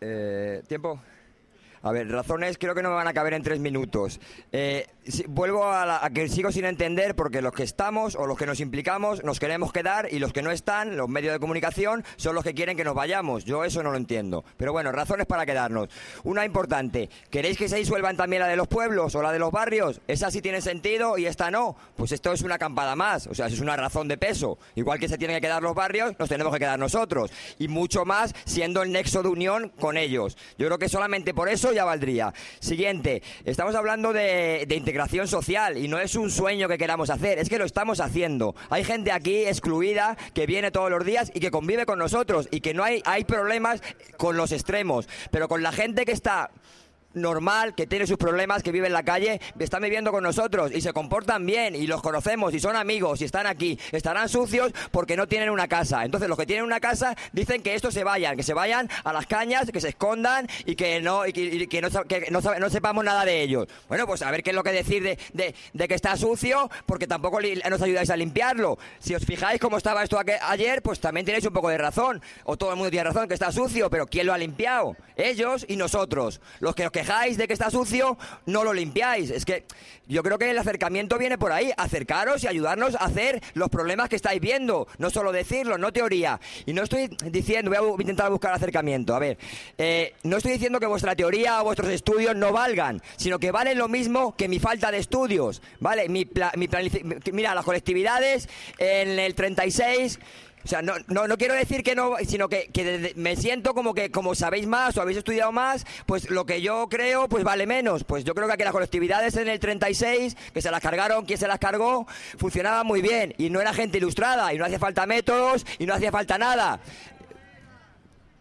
Eh, ¿Tiempo? A ver, razones creo que no me van a caber en tres minutos. Eh, si- vuelvo a, la- a que sigo sin entender porque los que estamos o los que nos implicamos nos queremos quedar y los que no están, los medios de comunicación, son los que quieren que nos vayamos. Yo eso no lo entiendo. Pero bueno, razones para quedarnos. Una importante, ¿queréis que se disuelvan también la de los pueblos o la de los barrios? Esa sí tiene sentido y esta no. Pues esto es una campada más, o sea, es una razón de peso. Igual que se tienen que quedar los barrios, nos tenemos que quedar nosotros. Y mucho más siendo el nexo de unión con ellos. Yo creo que solamente por eso valdría. Siguiente, estamos hablando de, de integración social y no es un sueño que queramos hacer, es que lo estamos haciendo. Hay gente aquí excluida que viene todos los días y que convive con nosotros y que no hay, hay problemas con los extremos, pero con la gente que está normal, que tiene sus problemas, que vive en la calle, están viviendo con nosotros y se comportan bien y los conocemos y son amigos y están aquí. Estarán sucios porque no tienen una casa. Entonces los que tienen una casa dicen que estos se vayan, que se vayan a las cañas, que se escondan y que no, y que, que no, que no, sepamos nada de ellos. Bueno, pues a ver qué es lo que decir de, de- de que está sucio porque tampoco nos ayudáis a limpiarlo. Si os fijáis cómo estaba esto ayer, pues también tenéis un poco de razón. O todo el mundo tiene razón que está sucio, pero ¿quién lo ha limpiado? Ellos y nosotros. Los que os quejáis de que está sucio, no lo limpiáis. Es que yo creo que el acercamiento viene por ahí. Acercaros y ayudarnos a hacer los problemas que estáis viendo. No solo decirlo, no teoría. Y no estoy diciendo, voy a intentar buscar acercamiento. A ver, eh, no estoy diciendo que vuestra teoría o vuestros estudios no valgan, sino que valen lo mismo que mi falta de estudios. ¿Vale? Mi, pla- mi Mira, las colectividades en el 36 o sea, no, no, no quiero decir que no, sino que, me siento como que como sabéis más o habéis estudiado más, pues lo que yo creo pues vale menos. Pues yo creo que las colectividades en el 36, que se las cargaron, quien se las cargó, funcionaban muy bien y no era gente ilustrada y no hacía falta métodos y no hacía falta nada.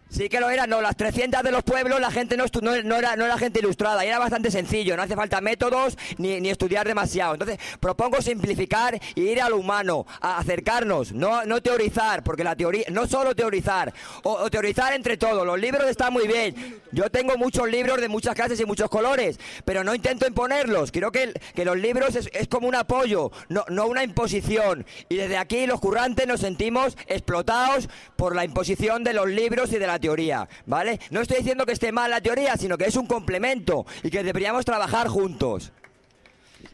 Sí que lo era, no, las 300 de los pueblos la gente no, no, no era, no era gente ilustrada, era bastante sencillo, no hace falta métodos ni, ni estudiar demasiado. Entonces, propongo simplificar y ir a lo humano, acercarnos, no, no teorizar, porque la teoría, no solo teorizar, o, teorizar entre todos, los libros están muy bien, yo tengo muchos libros de muchas clases y muchos colores, pero no intento imponerlos, creo que, que los libros es, es como un apoyo, no, no una imposición, y desde aquí los currantes nos sentimos explotados por la imposición de los libros y de la teoría, ¿vale? No estoy diciendo que esté mal la teoría, sino que es un complemento y que deberíamos trabajar juntos.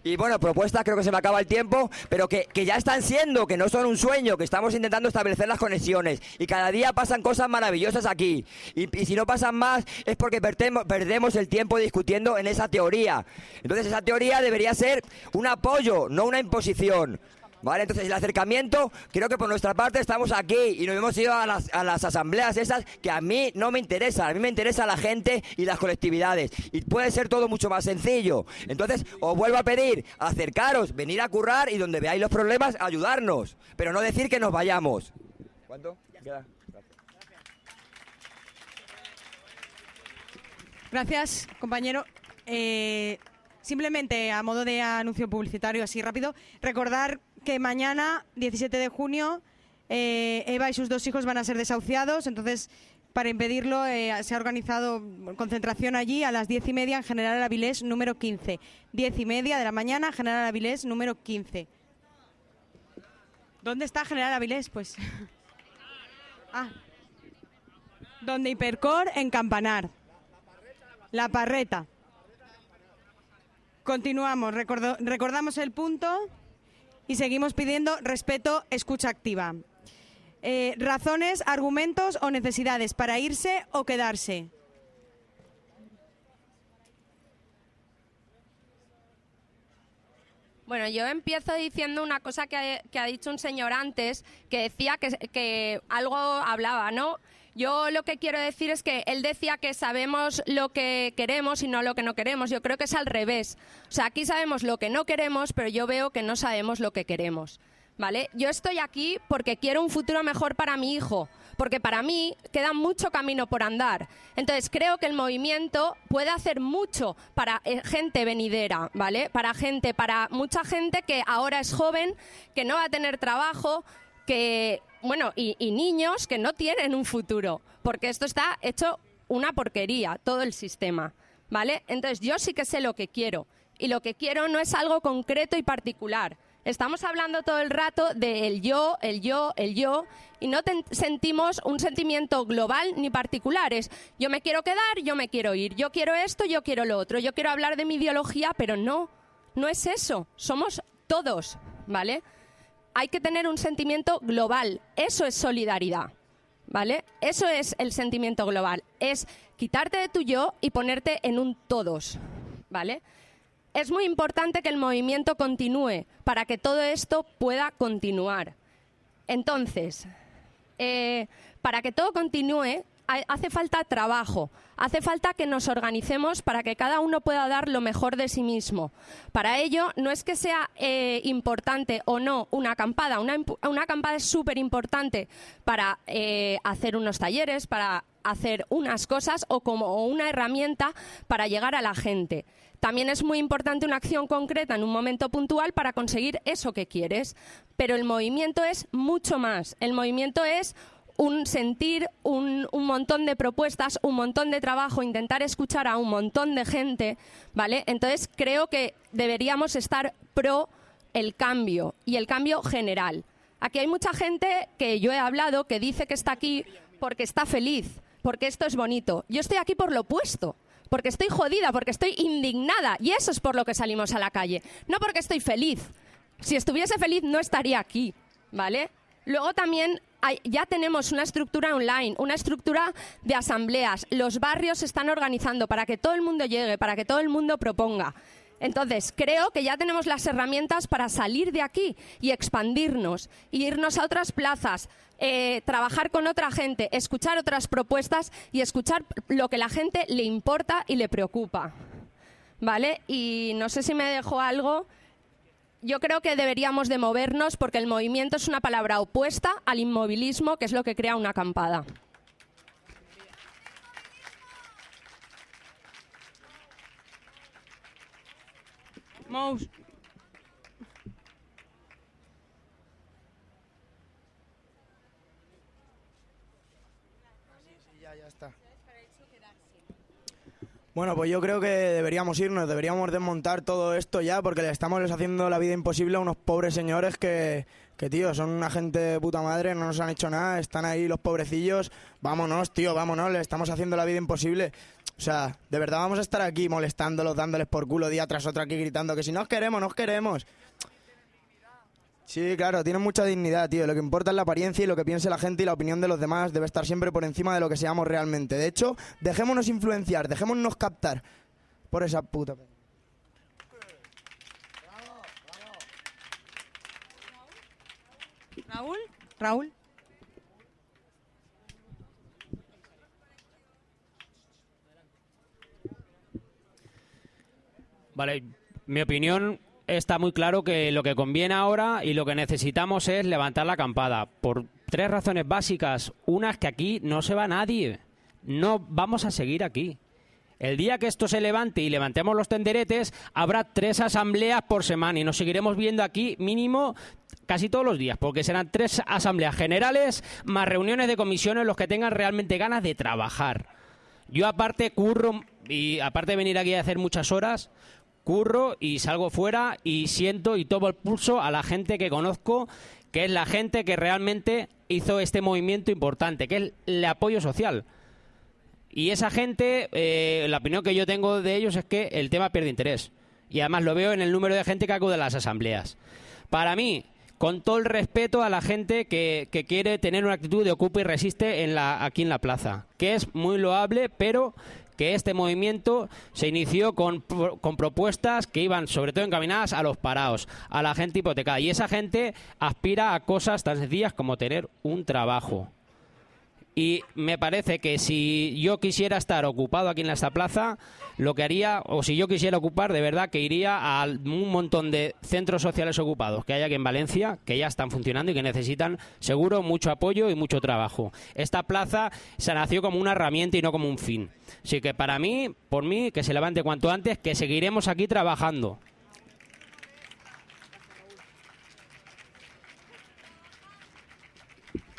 Y bueno, propuestas, creo que se me acaba el tiempo, pero que, que ya están siendo, que no son un sueño, que estamos intentando establecer las conexiones. Y cada día pasan cosas maravillosas aquí. Y, y si no pasan más es porque perdemos, perdemos el tiempo discutiendo en esa teoría. Entonces esa teoría debería ser un apoyo, no una imposición. ¿Vale? Entonces el acercamiento, creo que por nuestra parte estamos aquí y nos hemos ido a las, a las asambleas esas que a mí no me interesan, a mí me interesa la gente y las colectividades y puede ser todo mucho más sencillo. Entonces os vuelvo a pedir, acercaros, venir a currar y donde veáis los problemas, ayudarnos, pero no decir que nos vayamos. ¿Cuánto? Queda. Gracias, compañero. Eh, simplemente a modo de anuncio publicitario así rápido, recordar que mañana, 17 de junio, eh, Eva y sus dos hijos van a ser desahuciados, entonces para impedirlo eh, se ha organizado concentración allí a las diez y media en General Avilés número 15. Diez y media de la mañana, General Avilés número 15. ¿Dónde está General Avilés? Pues... ah. Donde Hipercor en Campanar. La Parreta. Continuamos, recordo- recordamos el punto y seguimos pidiendo respeto, escucha activa. Eh, razones, argumentos o necesidades para irse o quedarse. Bueno, yo empiezo diciendo una cosa que ha, dicho un señor antes, que decía que algo hablaba, ¿no? Yo lo que quiero decir es que él decía que sabemos lo que queremos y no lo que no queremos. Yo creo que es al revés. O sea, aquí sabemos lo que no queremos, pero yo veo que no sabemos lo que queremos. ¿vale? Yo estoy aquí porque quiero un futuro mejor para mi hijo, porque para mí queda mucho camino por andar. Entonces creo que el movimiento puede hacer mucho para eh, gente venidera, ¿vale? Para gente, para mucha gente que ahora es joven, que no va a tener trabajo, que, bueno, y, niños que no tienen un futuro, porque esto está hecho una porquería, todo el sistema, ¿vale? Entonces yo sí que sé lo que quiero, y lo que quiero no es algo concreto y particular. Estamos hablando todo el rato de el yo, el yo, el yo, y no sentimos un sentimiento global ni particular. Es yo me quiero quedar, yo me quiero ir, yo quiero esto, yo quiero lo otro, yo quiero hablar de mi ideología, pero no, no es eso. Somos todos, ¿vale? Hay que tener un sentimiento global. Eso es solidaridad. ¿Vale? Eso es el sentimiento global. Es quitarte de tu yo y ponerte en un todos. ¿Vale? Es muy importante que el movimiento continúe para que todo esto pueda continuar. Entonces, eh, para que todo continúe, hace falta trabajo, hace falta que nos organicemos para que cada uno pueda dar lo mejor de sí mismo. Para ello, no es que sea eh, importante o no una acampada, una, una acampada es súper importante para eh, hacer unos talleres, para hacer unas cosas o como una herramienta para llegar a la gente. También es muy importante una acción concreta en un momento puntual para conseguir eso que quieres. Pero el movimiento es mucho más. El movimiento es un sentir, un, un montón de propuestas, un montón de trabajo, intentar escuchar a un montón de gente, ¿vale? Entonces creo que deberíamos estar pro el cambio y el cambio general. Aquí hay mucha gente que yo he hablado que dice que está aquí porque está feliz, porque esto es bonito. Yo estoy aquí por lo opuesto, porque estoy jodida, porque estoy indignada y eso es por lo que salimos a la calle, no porque estoy feliz. Si estuviese feliz no estaría aquí, ¿vale? Luego también hay- ya tenemos una estructura online, una estructura de asambleas. Los barrios se están organizando para que todo el mundo llegue, para que todo el mundo proponga. Entonces, creo que ya tenemos las herramientas para salir de aquí y expandirnos, irnos a otras plazas, eh, trabajar con otra gente, escuchar otras propuestas y escuchar lo que la gente le importa y le preocupa. ¿Vale? Y no sé si me dejo algo. Yo creo que deberíamos de movernos porque el movimiento es una palabra opuesta al inmovilismo, que es lo que crea una acampada. Ya, ya está. Bueno, pues yo creo que deberíamos irnos, deberíamos desmontar todo esto ya, porque le estamos haciendo la vida imposible a unos pobres señores que, que, tío, son una gente de puta madre, no nos han hecho nada, están ahí los pobrecillos. Vámonos, tío, vámonos, le estamos haciendo la vida imposible. O sea, de verdad vamos a estar aquí molestándolos, dándoles por culo día tras otro aquí gritando que si nos queremos, nos queremos. Sí, claro, tienen mucha dignidad, tío. Lo que importa es la apariencia y lo que piense la gente y la opinión de los demás debe estar siempre por encima de lo que seamos realmente. De hecho, dejémonos influenciar, dejémonos captar por esa puta. Raúl. Raúl. Vale, mi opinión está muy claro que lo que conviene ahora y lo que necesitamos es levantar la acampada. Por tres razones básicas. Una es que aquí no se va nadie. No vamos a seguir aquí. El día que esto se levante y levantemos los tenderetes, habrá tres asambleas por semana y nos seguiremos viendo aquí mínimo casi todos los días, porque serán tres asambleas generales más reuniones de comisiones los que tengan realmente ganas de trabajar. Yo aparte curro y aparte de venir aquí a hacer muchas horas, curro y salgo fuera y siento y tomo el pulso a la gente que conozco, que es la gente que realmente hizo este movimiento importante, que es el apoyo social. Y esa gente, eh, la opinión que yo tengo de ellos es que el tema pierde interés. Y además lo veo en el número de gente que acude a las asambleas. Para mí, con todo el respeto a la gente que, que quiere tener una actitud de ocupa y resiste en la, aquí en la plaza, que es muy loable, pero que este movimiento se inició con, con propuestas que iban sobre todo encaminadas a los parados, a la gente hipotecada. Y esa gente aspira a cosas tan sencillas como tener un trabajo. Y me parece que si yo quisiera estar ocupado aquí en esta plaza, lo que haría, o si yo quisiera ocupar, de verdad que iría a un montón de centros sociales ocupados que hay aquí en Valencia, que ya están funcionando y que necesitan, seguro, mucho apoyo y mucho trabajo. Esta plaza se nació como una herramienta y no como un fin. Así que para mí, por mí, que se levante cuanto antes, que seguiremos aquí trabajando.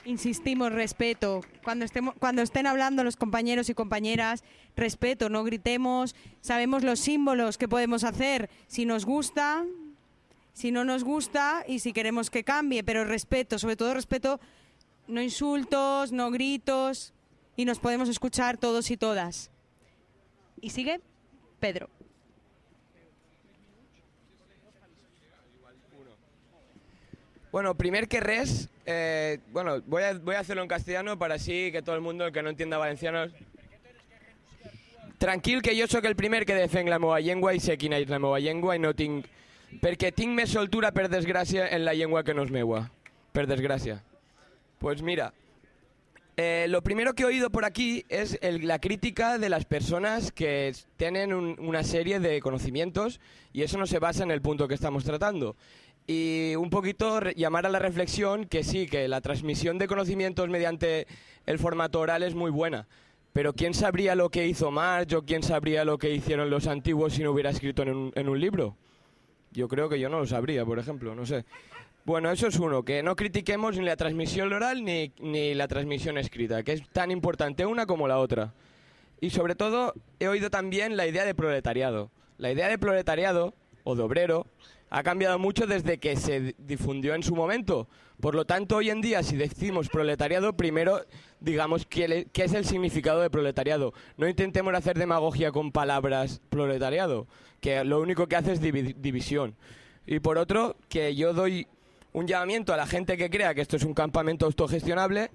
Insistimos, respeto. Cuando, estemos, cuando estén hablando los compañeros y compañeras, respeto, no gritemos. Sabemos los símbolos que podemos hacer si nos gusta, si no nos gusta y si queremos que cambie, pero respeto, sobre todo respeto, no insultos, no gritos y nos podemos escuchar todos y todas. Y sigue Pedro. Bueno, primer que res, eh, bueno, voy a, voy a hacerlo en castellano para así que todo el mundo, que no entienda valenciano... Tranquil que jo sóc el primer que defenc la meva llengua i sé quina és la meva llengua i no tinc... Perquè tinc més soltura, per desgràcia, en la llengua que no és meua. Per desgràcia. Pues mira, eh, lo primero que he oído por aquí es el- la crítica de las personas que tienen un- una serie de conocimientos y eso no se basa en el punto que estamos tratando. Y un poquito llamar a la reflexión que sí, que la transmisión de conocimientos mediante el formato oral es muy buena. Pero ¿quién sabría lo que hizo Marx o quién sabría lo que hicieron los antiguos si no hubiera escrito en un, en un libro? Yo creo que yo no lo sabría, por ejemplo, no sé. Bueno, eso es uno, que no critiquemos ni la transmisión oral ni, ni la transmisión escrita, que es tan importante una como la otra. Y sobre todo he oído también la idea de proletariado. La idea de proletariado o de obrero ha cambiado mucho desde que se di- difundió en su momento. Por lo tanto, hoy en día, si decimos proletariado, primero digamos qué, es el significado de proletariado. No intentemos hacer demagogia con palabras proletariado, que lo único que hace es divi- división. Y por otro, que yo doy un llamamiento a la gente que crea que esto es un campamento autogestionable,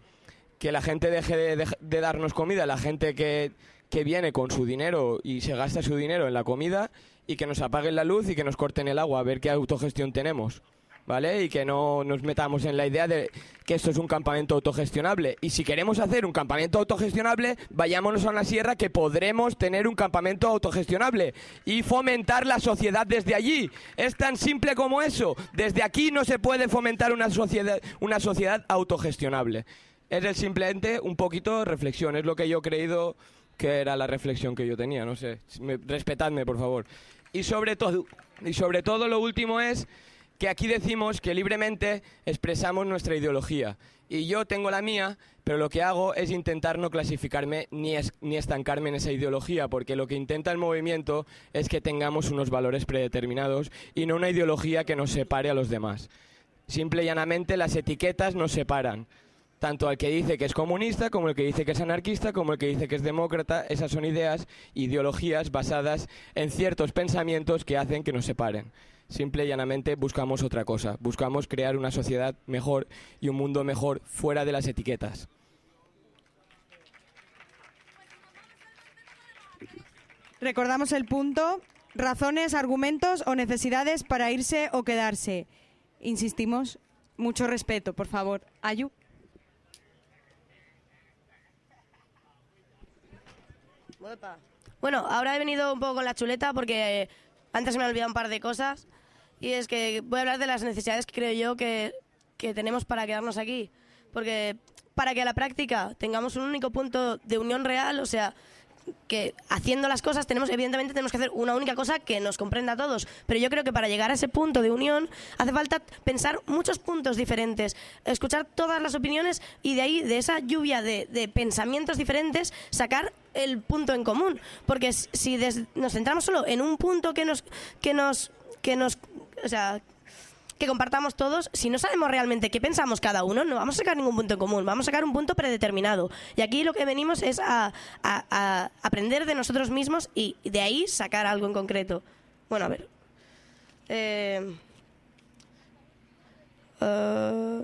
que la gente deje de, de- de darnos comida, la gente que, que viene con su dinero y se gasta su dinero en la comida, y que nos apaguen la luz y que nos corten el agua, a ver qué autogestión tenemos. ¿Vale? Y que no nos metamos en la idea de que esto es un campamento autogestionable. Y si queremos hacer un campamento autogestionable, vayámonos a una sierra que podremos tener un campamento autogestionable y fomentar la sociedad desde allí. Es tan simple como eso. Desde aquí no se puede fomentar una sociedad, una sociedad autogestionable. Es simplemente un poquito reflexión, es lo que yo he creído que era la reflexión que yo tenía, no sé. Me- respetadme, por favor. Y sobre todo, y sobre todo lo último es que aquí decimos que libremente expresamos nuestra ideología. Y yo tengo la mía, pero lo que hago es intentar no clasificarme ni, es- ni estancarme en esa ideología, porque lo que intenta el movimiento es que tengamos unos valores predeterminados y no una ideología que nos separe a los demás. Simple y llanamente las etiquetas nos separan. Tanto al que dice que es comunista, como el que dice que es anarquista, como el que dice que es demócrata, esas son ideas, ideologías basadas en ciertos pensamientos que hacen que nos separen. Simple y llanamente buscamos otra cosa, buscamos crear una sociedad mejor y un mundo mejor fuera de las etiquetas. Recordamos el punto. Razones, argumentos o necesidades para irse o quedarse. Insistimos, mucho respeto, por favor. Ayu. Bueno, ahora he venido un poco con la chuleta porque antes me han olvidado un par de cosas. Y es que voy a hablar de las necesidades que creo yo que, que tenemos para quedarnos aquí. Porque para que a la práctica tengamos un único punto de unión real, o sea, que haciendo las cosas tenemos evidentemente tenemos que hacer una única cosa que nos comprenda a todos pero yo creo que para llegar a ese punto de unión hace falta pensar muchos puntos diferentes escuchar todas las opiniones y de ahí de esa lluvia de pensamientos diferentes sacar el punto en común porque si des- nos centramos solo en un punto que nos que nos que nos o sea que compartamos todos, si no sabemos realmente qué pensamos cada uno, no vamos a sacar ningún punto en común, vamos a sacar un punto predeterminado. Y aquí lo que venimos es a, aprender de nosotros mismos y de ahí sacar algo en concreto. Bueno, a ver. Eh, eh,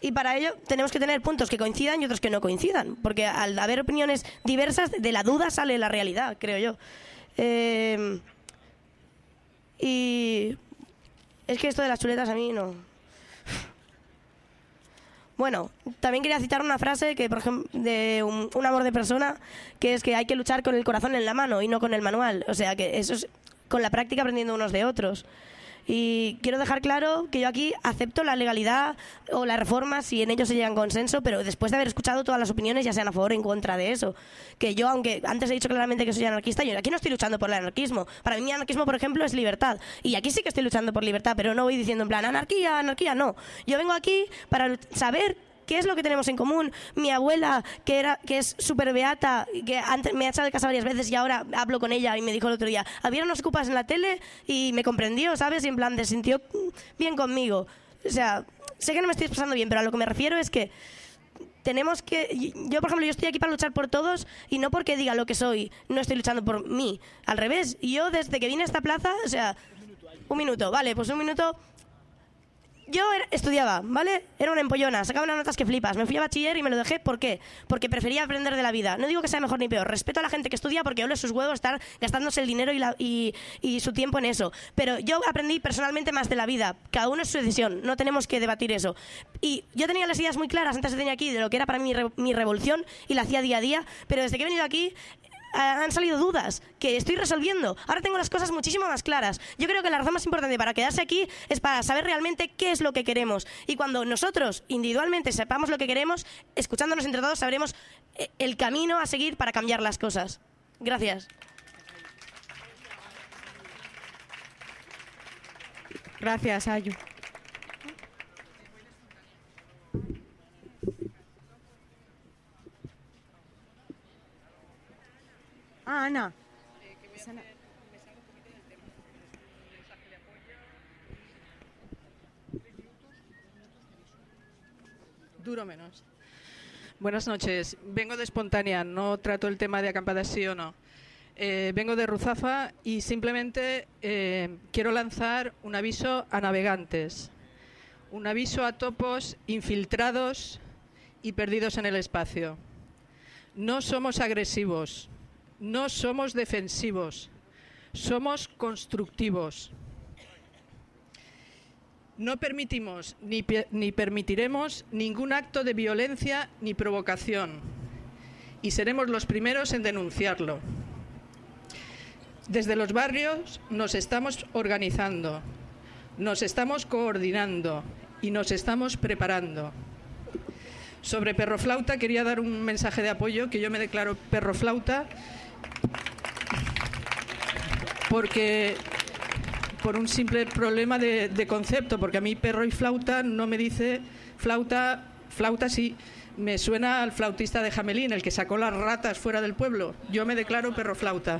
y para ello tenemos que tener puntos que coincidan y otros que no coincidan, porque al haber opiniones diversas, de la duda sale la realidad, creo yo. Eh, y es que esto de las chuletas a mí no. Bueno, también quería citar una frase que, por ejemplo, de un, un amor de persona, que es que hay que luchar con el corazón en la mano y no con el manual. O sea, que eso es con la práctica aprendiendo unos de otros. Y quiero dejar claro que yo aquí acepto la legalidad o la reforma si en ello se llega a consenso, pero después de haber escuchado todas las opiniones, ya sean a favor o en contra de eso. Que yo, aunque antes he dicho claramente que soy anarquista, yo aquí no estoy luchando por el anarquismo. Para mí, anarquismo, por ejemplo, es libertad. Y aquí sí que estoy luchando por libertad, pero no voy diciendo en plan anarquía, anarquía, no. Yo vengo aquí para saber ¿Qué es lo que tenemos en común? Mi abuela, que era que es súper beata, que antes me ha echado de casa varias veces y ahora hablo con ella y me dijo el otro día, había unos cupas en la tele y me comprendió, ¿sabes? Y en plan, se sintió bien conmigo. O sea, sé que no me estoy expresando bien, pero a lo que me refiero es que tenemos que yo por ejemplo yo estoy aquí para luchar por todos y no porque diga lo que soy no estoy luchando por mí al revés yo desde que vine a esta plaza o sea un minuto vale pues un minuto yo estudiaba, ¿vale? Era una empollona, sacaba unas notas que flipas. Me fui a bachiller y me lo dejé. ¿Por qué? Porque prefería aprender de la vida. No digo que sea mejor ni peor. Respeto a la gente que estudia porque ole sus huevos estar gastándose el dinero y, la- y- y su tiempo en eso. Pero yo aprendí personalmente más de la vida. Cada uno es su decisión. No tenemos que debatir eso. Y yo tenía las ideas muy claras antes de venir aquí de lo que era para mí re- mi revolución y la hacía día a día. Pero desde que he venido aquí han salido dudas que estoy resolviendo. Ahora tengo las cosas muchísimo más claras. Yo creo que la razón más importante para quedarse aquí es para saber realmente qué es lo que queremos. Y cuando nosotros individualmente sepamos lo que queremos, escuchándonos entre todos, sabremos eh, el camino a seguir para cambiar las cosas. Gracias. Gracias, Ayu. Ah, Ana. Duro menos. Buenas noches. Vengo de espontánea, no trato el tema de acampadas sí o no. Eh, vengo de Ruzafa y simplemente eh, quiero lanzar un aviso a navegantes, un aviso a topos infiltrados y perdidos en el espacio. No somos agresivos, no somos defensivos, somos constructivos. No permitimos ni, ni permitiremos ningún acto de violencia ni provocación y seremos los primeros en denunciarlo. Desde los barrios nos estamos organizando, nos estamos coordinando y nos estamos preparando. Sobre perroflauta quería dar un mensaje de apoyo que yo me declaro perroflauta porque por un simple problema de, concepto, porque a mí perro y flauta no me dice flauta, flauta sí, me suena al flautista de Jamelín, el que sacó las ratas fuera del pueblo. Yo me declaro perro flauta.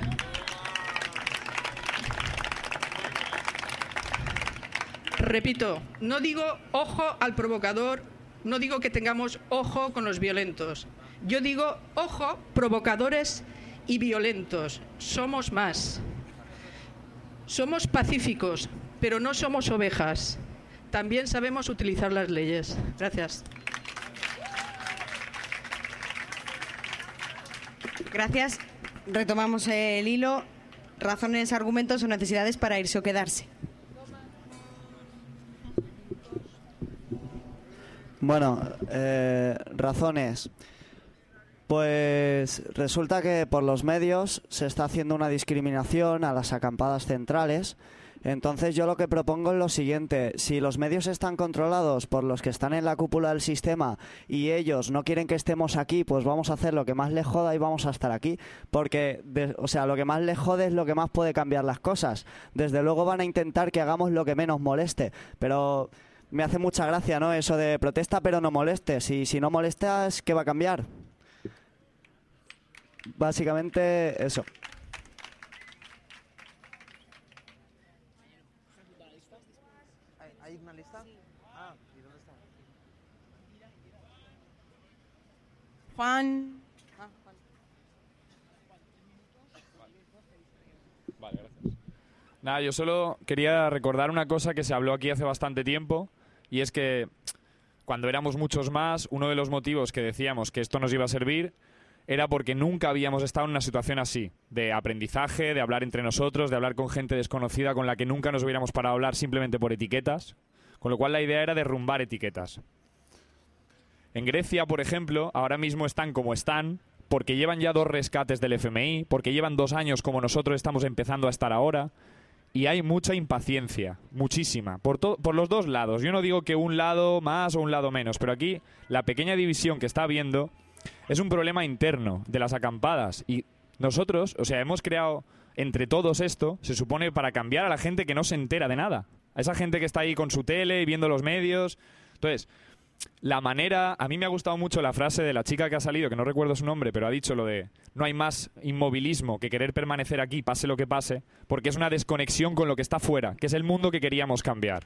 Repito, no digo ojo al provocador, no digo que tengamos ojo con los violentos. Yo digo ojo provocadores y violentos. Somos más. Somos pacíficos, pero no somos ovejas. También sabemos utilizar las leyes. Gracias. Gracias. Retomamos el hilo. Razones, argumentos o necesidades para irse o quedarse. Bueno, eh, razones. Pues resulta que por los medios se está haciendo una discriminación a las acampadas centrales. Entonces yo lo que propongo es lo siguiente, si los medios están controlados por los que están en la cúpula del sistema y ellos no quieren que estemos aquí, pues vamos a hacer lo que más les joda y vamos a estar aquí, porque o sea, lo que más les jode es lo que más puede cambiar las cosas. Desde luego van a intentar que hagamos lo que menos moleste, pero me hace mucha gracia, ¿no? Eso de protesta pero no molestes y si no molestas, ¿qué va a cambiar? Básicamente eso. ¿Hay una lista? Ah, ¿y dónde está? Juan. Vale, gracias. Nada, yo solo quería recordar una cosa que se habló aquí hace bastante tiempo y es que cuando éramos muchos más, uno de los motivos que decíamos que esto nos iba a servir era porque nunca habíamos estado en una situación así, de aprendizaje, de hablar entre nosotros, de hablar con gente desconocida con la que nunca nos hubiéramos parado a hablar simplemente por etiquetas, con lo cual la idea era derrumbar etiquetas. En Grecia, por ejemplo, ahora mismo están como están porque llevan ya dos rescates del FMI, porque llevan dos años como nosotros estamos empezando a estar ahora, y hay mucha impaciencia, muchísima, por, por los dos lados. Yo no digo que un lado más o un lado menos, pero aquí la pequeña división que está habiendo es un problema interno de las acampadas. Y nosotros, o sea, hemos creado entre todos esto, se supone para cambiar a la gente que no se entera de nada. A esa gente que está ahí con su tele y viendo los medios. Entonces, la manera. A mí me ha gustado mucho la frase de la chica que ha salido, que no recuerdo su nombre, pero ha dicho lo de no hay más inmovilismo que querer permanecer aquí, pase lo que pase, porque es una desconexión con lo que está fuera, que es el mundo que queríamos cambiar.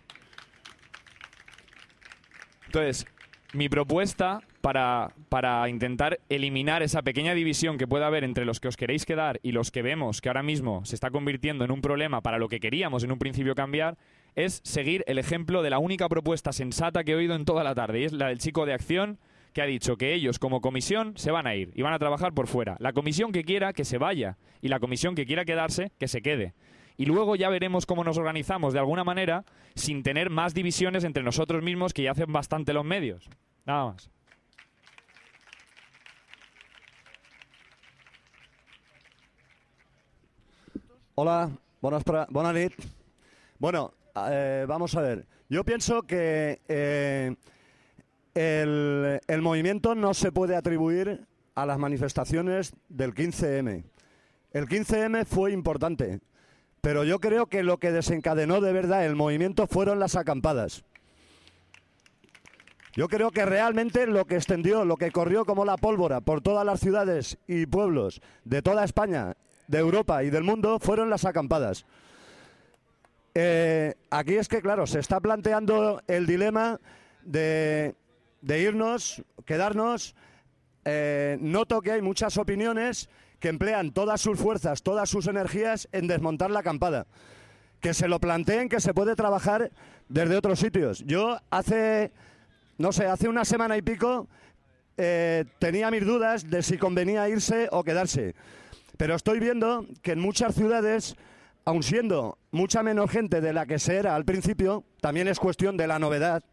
Entonces, mi propuesta para, intentar eliminar esa pequeña división que pueda haber entre los que os queréis quedar y los que vemos que ahora mismo se está convirtiendo en un problema para lo que queríamos en un principio cambiar, es seguir el ejemplo de la única propuesta sensata que he oído en toda la tarde, y es la del chico de acción que ha dicho que ellos como comisión se van a ir y van a trabajar por fuera. La comisión que quiera que se vaya y la comisión que quiera quedarse que se quede. Y luego ya veremos cómo nos organizamos de alguna manera sin tener más divisiones entre nosotros mismos que ya hacen bastante los medios. Nada más. Hola, buenas, buenas. Bueno, eh, vamos a ver. Yo pienso que eh, el movimiento no se puede atribuir a las manifestaciones del 15M. El 15M fue importante, pero yo creo que lo que desencadenó de verdad el movimiento fueron las acampadas. Yo creo que realmente lo que extendió, lo que corrió como la pólvora por todas las ciudades y pueblos de toda España, de Europa y del mundo fueron las acampadas. Eh, aquí es que, claro, se está planteando el dilema de, de irnos, quedarnos. Eh, noto que hay muchas opiniones que emplean todas sus fuerzas, todas sus energías en desmontar la acampada. Que se lo planteen que se puede trabajar desde otros sitios. Yo hace, no sé, hace una semana y pico eh, tenía mis dudas de si convenía irse o quedarse. Pero estoy viendo que en muchas ciudades, aun siendo mucha menos gente de la que se era al principio, también es cuestión de la novedad.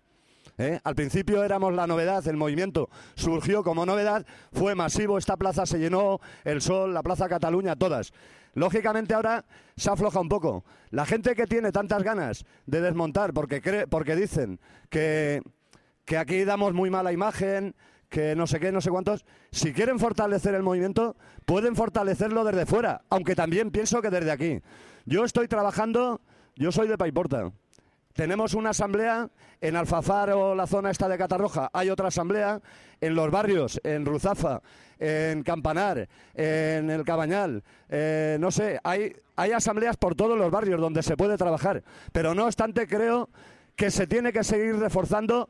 ¿eh? Al principio éramos la novedad, el movimiento surgió como novedad, fue masivo, esta plaza se llenó, el Sol, la Plaza Cataluña, todas. Lógicamente ahora se afloja un poco. La gente que tiene tantas ganas de desmontar porque, cree, porque dicen que, que aquí damos muy mala imagen, que no sé qué, no sé cuántos, si quieren fortalecer el movimiento, pueden fortalecerlo desde fuera, aunque también pienso que desde aquí. Yo estoy trabajando, yo soy de Paiporta. Tenemos una asamblea en Alfafar o la zona esta de Catarroja. Hay otra asamblea en los barrios, en Ruzafa, en Campanar, en el Cabañal. eh, no sé, hay, hay asambleas por todos los barrios donde se puede trabajar. Pero no obstante, creo que se tiene que seguir reforzando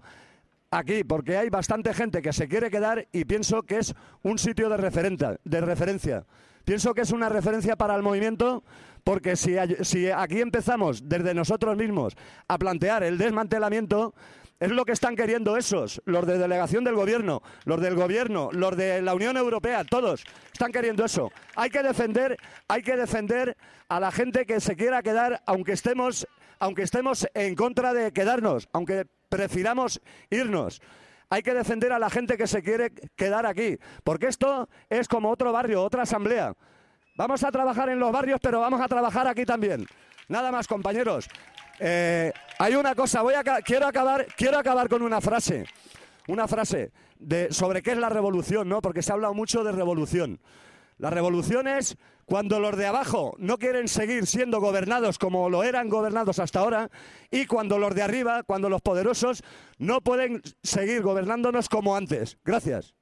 aquí, porque hay bastante gente que se quiere quedar y pienso que es un sitio de, referencia. Pienso que es una referencia para el movimiento, porque si, si aquí empezamos desde nosotros mismos a plantear el desmantelamiento, es lo que están queriendo esos, los de delegación del gobierno, los del gobierno, los de la Unión Europea, todos están queriendo eso. Hay que defender, hay que defender a la gente que se quiera quedar, aunque estemos, aunque estemos en contra de quedarnos, aunque prefiramos irnos. Hay que defender a la gente que se quiere quedar aquí, porque esto es como otro barrio, otra asamblea. Vamos a trabajar en los barrios, pero vamos a trabajar aquí también. Nada más, compañeros. Eh, hay una cosa, voy a, quiero, acabar, quiero acabar con una frase. Una frase de, sobre qué es la revolución, ¿no? Porque se ha hablado mucho de revolución. La revolución es cuando los de abajo no quieren seguir siendo gobernados como lo eran gobernados hasta ahora y cuando los de arriba, cuando los poderosos no pueden seguir gobernándonos como antes. Gracias.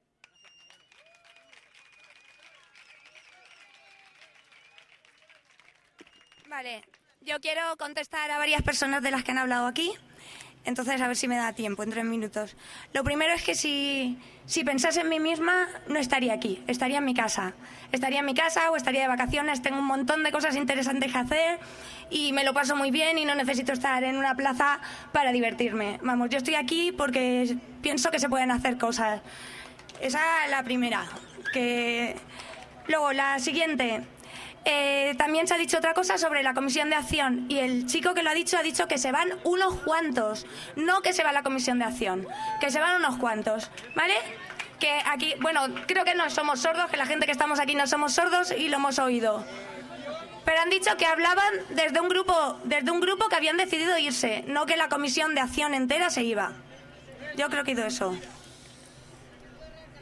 Vale, yo quiero contestar a varias personas de las que han hablado aquí. Entonces, a ver si me da tiempo en tres minutos. Lo primero es que si, si pensase en mí misma, no estaría aquí, estaría en mi casa. Estaría en mi casa o estaría de vacaciones. Tengo un montón de cosas interesantes que hacer y me lo paso muy bien y no necesito estar en una plaza para divertirme. Vamos, yo estoy aquí porque pienso que se pueden hacer cosas. Esa es la primera. Que... Luego, la siguiente. Eh, también se ha dicho otra cosa sobre la comisión de acción y el chico que lo ha dicho ha dicho que se van unos cuantos, no que se va la comisión de acción, que se van unos cuantos, ¿vale? Que aquí, bueno, creo que no somos sordos, que la gente que estamos aquí no somos sordos y lo hemos oído. Pero han dicho que hablaban desde un grupo, desde un grupo que habían decidido irse, no que la comisión de acción entera se iba. Yo creo que ha ido eso.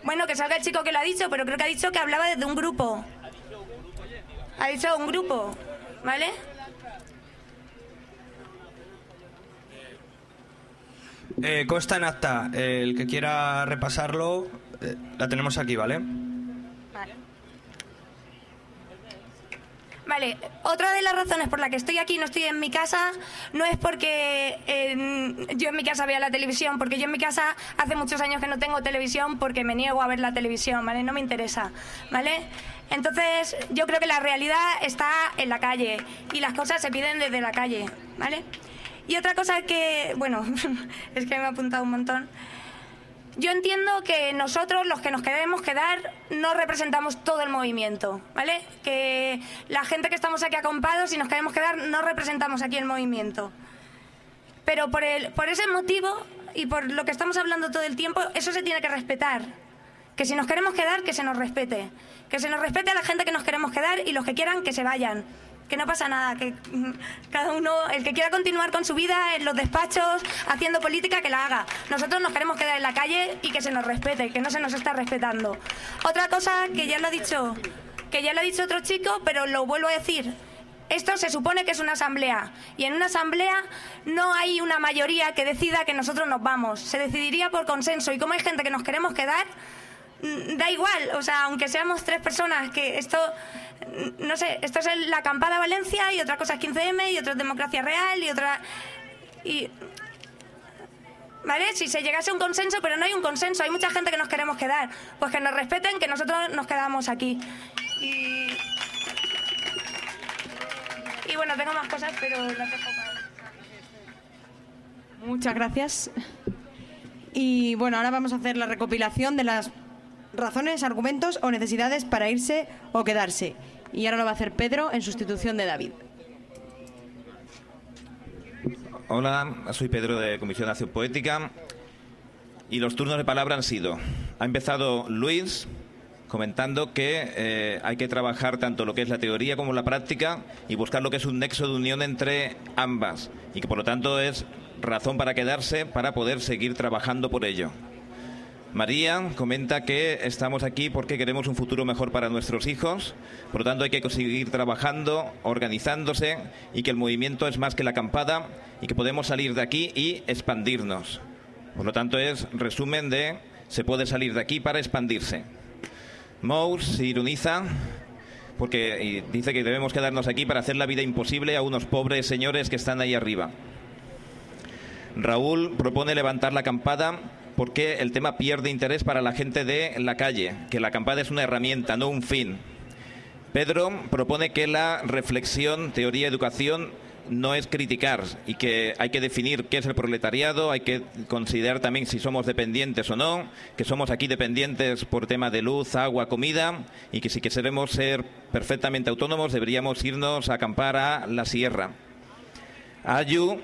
Bueno, que salga el chico que lo ha dicho, pero creo que ha dicho que hablaba desde un grupo. Ha dicho un grupo, ¿vale? Eh, consta en acta. El que quiera repasarlo, eh, la tenemos aquí, ¿vale? Vale, otra de las razones por la que estoy aquí, no estoy en mi casa, no es porque eh, yo en mi casa vea la televisión, porque yo en mi casa hace muchos años que no tengo televisión porque me niego a ver la televisión, ¿vale? No me interesa, ¿vale? Entonces, yo creo que la realidad está en la calle y las cosas se piden desde la calle, ¿vale? Y otra cosa que, bueno, es que me ha apuntado un montón. Yo entiendo que nosotros, los que nos queremos quedar, no representamos todo el movimiento, ¿vale? Que la gente que estamos aquí acompados y nos queremos quedar, no representamos aquí el movimiento. Pero por, el, por ese motivo y por lo que estamos hablando todo el tiempo, eso se tiene que respetar. Que si nos queremos quedar, que se nos respete. Que se nos respete a la gente que nos queremos quedar y los que quieran, que se vayan que no pasa nada, que mm, cada uno, el que quiera continuar con su vida en los despachos, haciendo política, que la haga. Nosotros nos queremos quedar en la calle y que se nos respete, que no se nos está respetando. Otra cosa que ya lo ha dicho, que ya lo ha dicho otro chico, pero lo vuelvo a decir. Esto se supone que es una asamblea y en una asamblea no hay una mayoría que decida que nosotros nos vamos. Se decidiría por consenso y como hay gente que nos queremos quedar, da igual, o sea, aunque seamos tres personas, que esto no sé, esto es la acampada Valencia y otra cosa es 15M y otra es democracia real y otra... Y, ¿Vale? Si se llegase a un consenso, pero no hay un consenso, hay mucha gente que nos queremos quedar. Pues que nos respeten, que nosotros nos quedamos aquí. Y, y bueno, tengo más cosas, pero las dejo para... Muchas gracias. Y bueno, ahora vamos a hacer la recopilación de las razones, argumentos o necesidades para irse o quedarse. Y ahora lo va a hacer Pedro en sustitución de David. Hola, soy Pedro de Comisión de Acción Poética y los turnos de palabra han sido, ha empezado Luis comentando que eh, hay que trabajar tanto lo que es la teoría como la práctica y buscar lo que es un nexo de unión entre ambas y que por lo tanto es razón para quedarse para poder seguir trabajando por ello. María comenta que estamos aquí porque queremos un futuro mejor para nuestros hijos, por lo tanto hay que seguir trabajando, organizándose y que el movimiento es más que la acampada y que podemos salir de aquí y expandirnos. Por lo tanto es resumen de se puede salir de aquí para expandirse. Mous ironiza porque dice que debemos quedarnos aquí para hacer la vida imposible a unos pobres señores que están ahí arriba. Raúl propone levantar la acampada porque el tema pierde interés para la gente de la calle, que la acampada es una herramienta, no un fin. Pedro propone que la reflexión, teoría, educación no es criticar y que hay que definir qué es el proletariado, hay que considerar también si somos dependientes o no, que somos aquí dependientes por tema de luz, agua, comida y que si queremos ser perfectamente autónomos deberíamos irnos a acampar a la sierra. Ayu